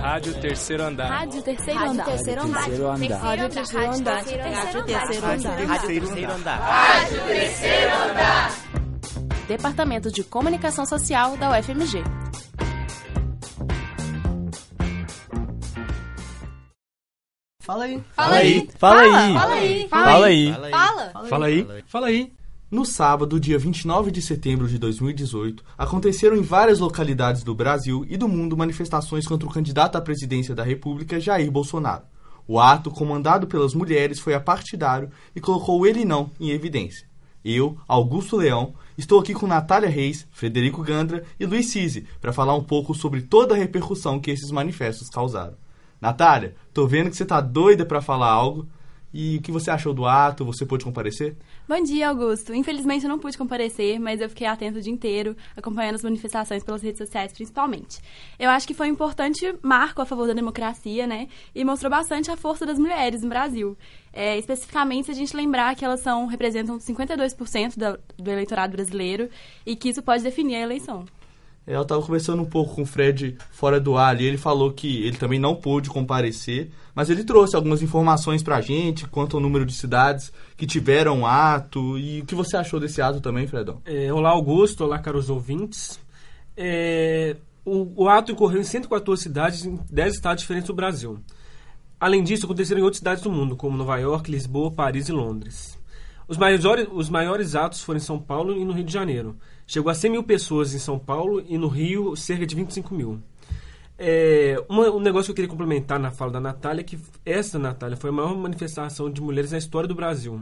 Rádio Terceiro Andar. Rádio Terceiro Andar. Rádio Terceiro Andar. Rádio Terceiro Andar. Rádio Terceiro Andar. Rádio Terceiro Andar. Rádio Terceiro Andar. Departamento de Comunicação Social da UFMG. Fala aí. Fala aí. Fala aí. Fala aí. Fala aí. Fala. Fala aí. Fala aí. No sábado, dia 29 de setembro de 2018, aconteceram em várias localidades do Brasil e do mundo manifestações contra o candidato à presidência da República, Jair Bolsonaro. O ato, comandado pelas mulheres, foi apartidário e colocou ele não em evidência. Eu, Augusto Leão, estou aqui com Natália Reis, Frederico Gandra e Luiz Cise para falar um pouco sobre toda a repercussão que esses manifestos causaram. Natália, tô vendo que você tá doida para falar algo. E o que você achou do ato? Você pôde comparecer? Bom dia, Augusto. Infelizmente eu não pude comparecer, mas eu fiquei atento o dia inteiro, acompanhando as manifestações pelas redes sociais, principalmente. Eu acho que foi um importante marco a favor da democracia, né? E mostrou bastante a força das mulheres no Brasil. É, especificamente, se a gente lembrar que elas são, representam 52% do, do eleitorado brasileiro e que isso pode definir a eleição. Eu estava conversando um pouco com o Fred fora do ar e ele falou que ele também não pôde comparecer, mas ele trouxe algumas informações para a gente quanto ao número de cidades que tiveram ato e o que você achou desse ato também, Fredão? É, olá, Augusto. Olá, caros ouvintes. É, o, o, ato ocorreu em 114 cidades em 10 estados diferentes do Brasil. Além disso, aconteceram em outras cidades do mundo, como Nova York, Lisboa, Paris e Londres. Os maiores, os maiores atos foram em São Paulo e no Rio de Janeiro. Chegou a 100 mil pessoas em São Paulo e no Rio cerca de 25 mil. É, uma, um negócio que eu queria complementar na fala da Natália é que essa, Natália, foi a maior manifestação de mulheres na história do Brasil.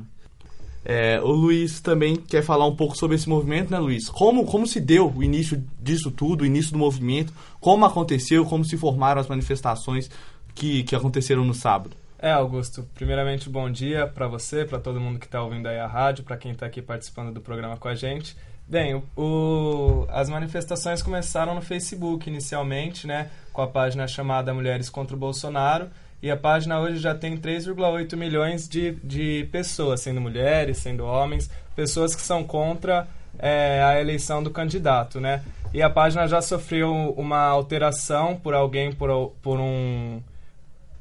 É, o Luiz também quer falar um pouco sobre esse movimento, né, Luiz? Como, como se deu o início disso tudo, o início do movimento, como aconteceu, como se formaram as manifestações que, que aconteceram no sábado? É, Augusto, primeiramente bom dia para você, para todo mundo que está ouvindo aí a rádio, para quem está aqui participando do programa com a gente. Bem, o, as manifestações começaram no Facebook inicialmente, né, com a página chamada Mulheres contra o Bolsonaro, e a página hoje já tem 3,8 milhões de, de pessoas, sendo mulheres, sendo homens, pessoas que são contra é, a eleição do candidato, né? E a página já sofreu uma alteração por alguém, por, por, um,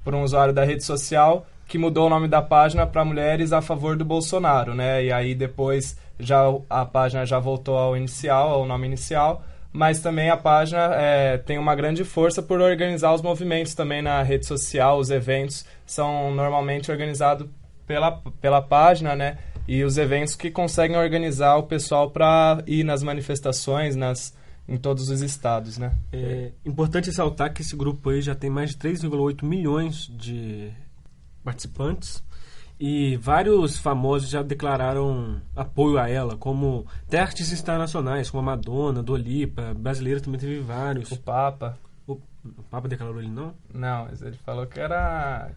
por um usuário da rede social, que mudou o nome da página para Mulheres a Favor do Bolsonaro, né? E aí depois já a página já voltou ao inicial, ao nome inicial, mas também a página é, tem uma grande força por organizar os movimentos também na rede social, os eventos são normalmente organizados pela, pela página, né? E os eventos que conseguem organizar o pessoal para ir nas manifestações, nas em todos os estados, né? É importante ressaltar que esse grupo aí já tem mais de 3,8 milhões de participantes e vários famosos já declararam apoio a ela, como até artistas internacionais, como a Madonna, Dolipa, brasileiro também teve vários. O Papa. O, o Papa declarou ele não? Não, ele falou que era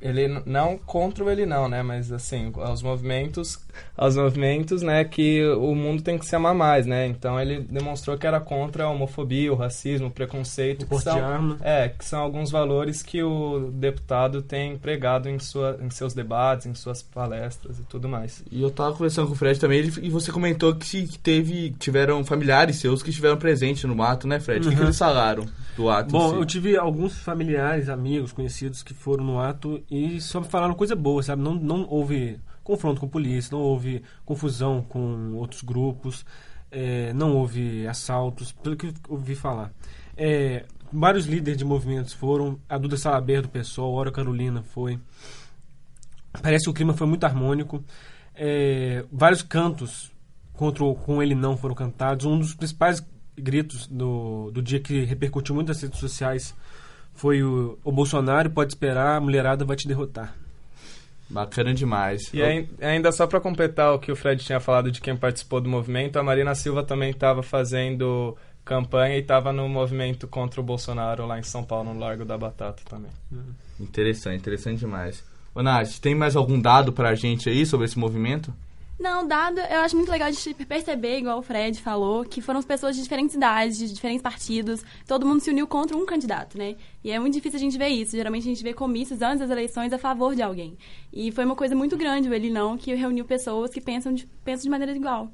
ele não contra ele não, né? Mas assim, aos movimentos, aos movimentos, né, que o mundo tem que se amar mais, né? Então ele demonstrou que era contra a homofobia, o racismo, o preconceito, o que são, é, que são alguns valores que o deputado tem pregado em sua em seus debates, em suas palestras e tudo mais. E eu tava conversando com o Fred também, e você comentou que teve tiveram familiares seus que estiveram presentes no ato, né, Fred? Uhum. O que, que eles falaram do ato? Bom, si? eu tive alguns familiares, amigos, conhecidos que foram no ato e só falaram coisa boa, sabe? Não, não houve confronto com polícia, não houve confusão com outros grupos, é, não houve assaltos, pelo que eu ouvi falar. É, vários líderes de movimentos foram, a Duda Salaber do PSOL, Hora Carolina foi. Parece que o clima foi muito harmônico. É, vários cantos contra o, com ele não foram cantados. Um dos principais gritos do, do dia que repercutiu muito nas redes sociais foi o, o Bolsonaro pode esperar, a mulherada vai te derrotar. Bacana demais. E Eu... ainda só para completar o que o Fred tinha falado de quem participou do movimento, a Marina Silva também estava fazendo campanha e estava no movimento contra o Bolsonaro lá em São Paulo, no Largo da Batata também. Interessante, interessante demais. Ô, Nath, tem mais algum dado para a gente aí sobre esse movimento? Não, dado, eu acho muito legal gente perceber, igual o Fred falou, que foram pessoas de diferentes idades, de diferentes partidos, todo mundo se uniu contra um candidato, né? E é muito difícil a gente ver isso. Geralmente a gente vê comícios antes das eleições a favor de alguém. E foi uma coisa muito grande o Ele Não, que reuniu pessoas que pensam de, pensam de maneira igual.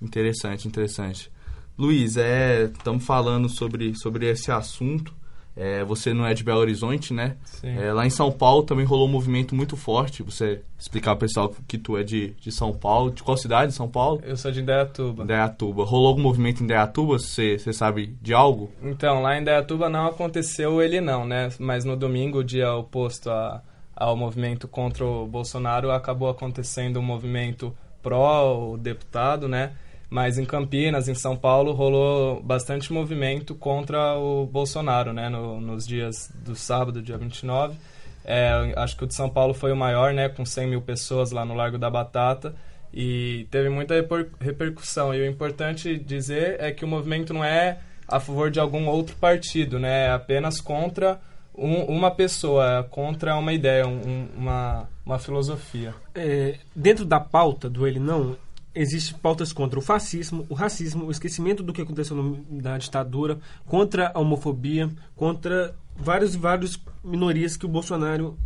Interessante, interessante. Luiz, é, estamos falando sobre, sobre esse assunto. É, você não é de Belo Horizonte, né? Sim. É, lá em São Paulo também rolou um movimento muito forte. Você explicar pro pessoal que tu é de, de São Paulo. De qual cidade? São Paulo? Eu sou de Indaiatuba. Indaiatuba. Rolou algum movimento em Indaiatuba? Você sabe de algo? Então, lá em Indaiatuba não aconteceu ele não, né? Mas no domingo, dia oposto a, ao movimento contra o Bolsonaro, acabou acontecendo um movimento pró o deputado, né? Mas em Campinas, em São Paulo, rolou bastante movimento contra o Bolsonaro, né? No, nos dias do sábado, dia 29. É, acho que o de São Paulo foi o maior, né? Com 100 mil pessoas lá no Largo da Batata. E teve muita reper- repercussão. E o importante dizer é que o movimento não é a favor de algum outro partido, né? É apenas contra um- uma pessoa, é contra uma ideia, um- uma, uma filosofia. É, dentro da pauta do ele não existem pautas contra o fascismo, o racismo, o esquecimento do que aconteceu no- na ditadura, contra a homofobia, contra vários e vários minorias que o Bolsonaro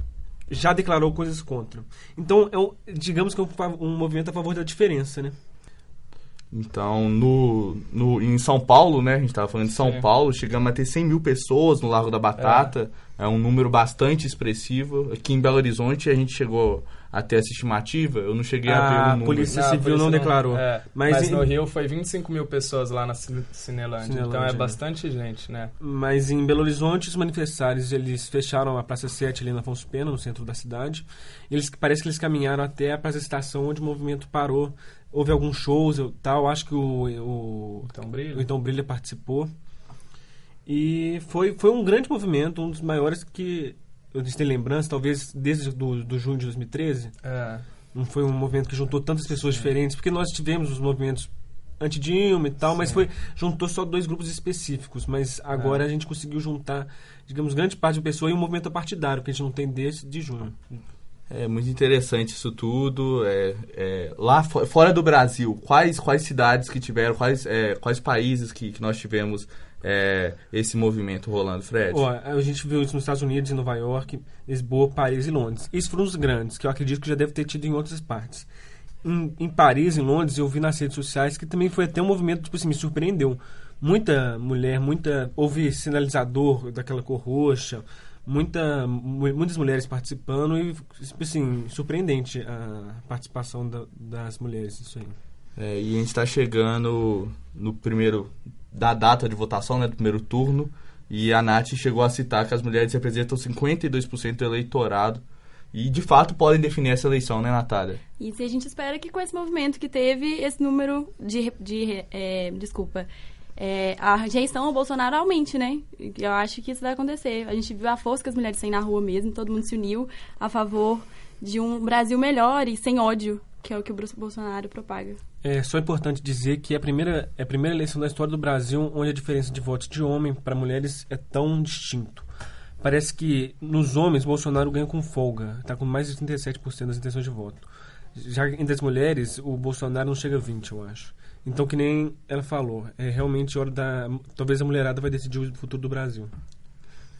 já declarou coisas contra. Então, é um, digamos que é um, um movimento a favor da diferença, né? Então, no, no, em São Paulo, né? A gente tava falando de São Sim. Paulo, chegamos a ter 100 mil pessoas no Largo da Batata. É. um número bastante expressivo. Aqui em Belo Horizonte a gente chegou a ter essa estimativa. Eu não cheguei a, ver o A número. polícia Não, a civil polícia não declarou. é, mas mas, em- no Rio foi 25 mil pessoas lá na Cine- Cinelândia. Então Cinelândia, é né? bastante gente, né? Mas em Belo Horizonte, os manifestários eles fecharam a Praça 7 ali na Afonso Pena, no centro da cidade. Eles parece que eles caminharam até a Praça Estação, onde o movimento parou. Houve alguns shows e tal. Acho que o, o, Então brilha. o Então Brilha participou. E foi, foi um grande movimento, um dos maiores que eu tenho lembrança, talvez desde do, do junho de 2013. É. Não foi um movimento que juntou tantas pessoas diferentes, porque nós tivemos os movimentos anti-Dilma e tal, mas foi juntou só dois grupos específicos. Mas agora a gente conseguiu juntar, digamos, grande parte de pessoa e um movimento partidário, que a gente não tem desde de junho. É muito interessante isso tudo. É, é, lá fo- fora do Brasil, quais, quais cidades que tiveram, quais, é, quais países que, que nós tivemos é, esse movimento rolando, Fred? Ó, a gente viu isso nos Estados Unidos, em Nova York, Lisboa, Paris e Londres. Isso foram os grandes, que eu acredito que já deve ter tido em outras partes. Em, em Paris, em Londres, eu vi nas redes sociais que também foi até um movimento, tipo assim, me surpreendeu. Muita mulher, muita. Houve sinalizador daquela cor roxa, muita, mu- muitas mulheres participando e, tipo assim, surpreendente a participação da- das mulheres, isso aí. É, e a gente está chegando no primeiro da data de votação, né, do primeiro turno, e a Nath chegou a citar que as mulheres representam 52% do eleitorado e de fato podem definir essa eleição, né, Natália? Isso, e a gente espera que com esse movimento que teve, esse número de. de é, desculpa. é, a rejeição ao Bolsonaro aumente, né? Eu acho que isso vai acontecer. A gente viu a força que as mulheres têm na rua mesmo, todo mundo se uniu a favor de um Brasil melhor e sem ódio, que é o que o Bolsonaro propaga. É só importante dizer que é a primeira, é a primeira eleição da história do Brasil onde a diferença de votos de homem para mulheres é tão distinto. Parece que nos homens Bolsonaro ganha com folga, está com mais de 37% das intenções de voto. Já entre as mulheres, o Bolsonaro não chega a 20, eu acho. Então, que nem ela falou, é realmente hora da. Talvez a mulherada vai decidir o futuro do Brasil.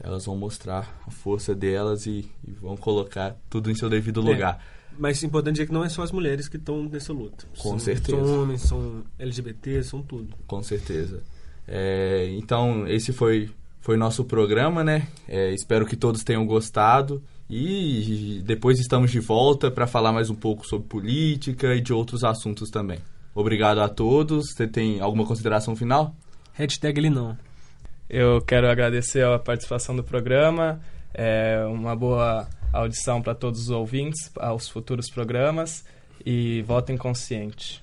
Elas vão mostrar a força delas e, e vão colocar tudo em seu devido É. Mas é importante dizer que não é só as mulheres que estão nessa luta. Com São- certeza. São homens, são LGBT, são tudo. Com certeza. É, então, esse foi foi nosso programa, né? É, espero que todos tenham gostado. E depois estamos de volta para falar mais um pouco sobre política e de outros assuntos também. Obrigado a todos. Você tem alguma consideração final? Hashtag ele não. Eu quero agradecer a participação do programa, é, uma boa audição para todos os ouvintes, aos futuros programas e votem consciente.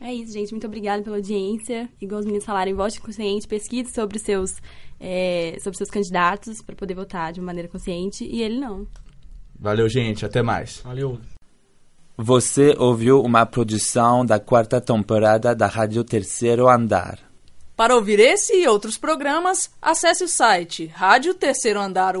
É isso, gente. Muito obrigada pela audiência. Igual os meninos falaram, vote consciente, pesquise sobre os seus, é, sobre seus candidatos para poder votar de uma maneira consciente. E ele não. Valeu, gente. Até mais. Valeu. Você ouviu uma produção da quarta temporada da Rádio Terceiro Andar. Para ouvir esse e outros programas, acesse o site rádio terceiro andar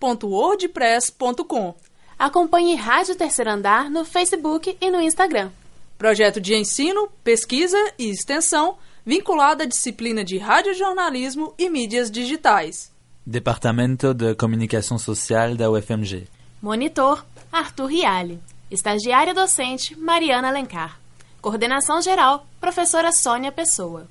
ufmg.wordpress.com. Acompanhe Rádio Terceiro Andar no Facebook e no Instagram. Projeto de ensino, pesquisa e extensão vinculado à disciplina de radiojornalismo e mídias digitais. Departamento de Comunicação Social da UFMG. Monitor, Arthur Riale. Estagiária docente, Mariana Alencar. Coordenação geral, professora Sônia Pessoa.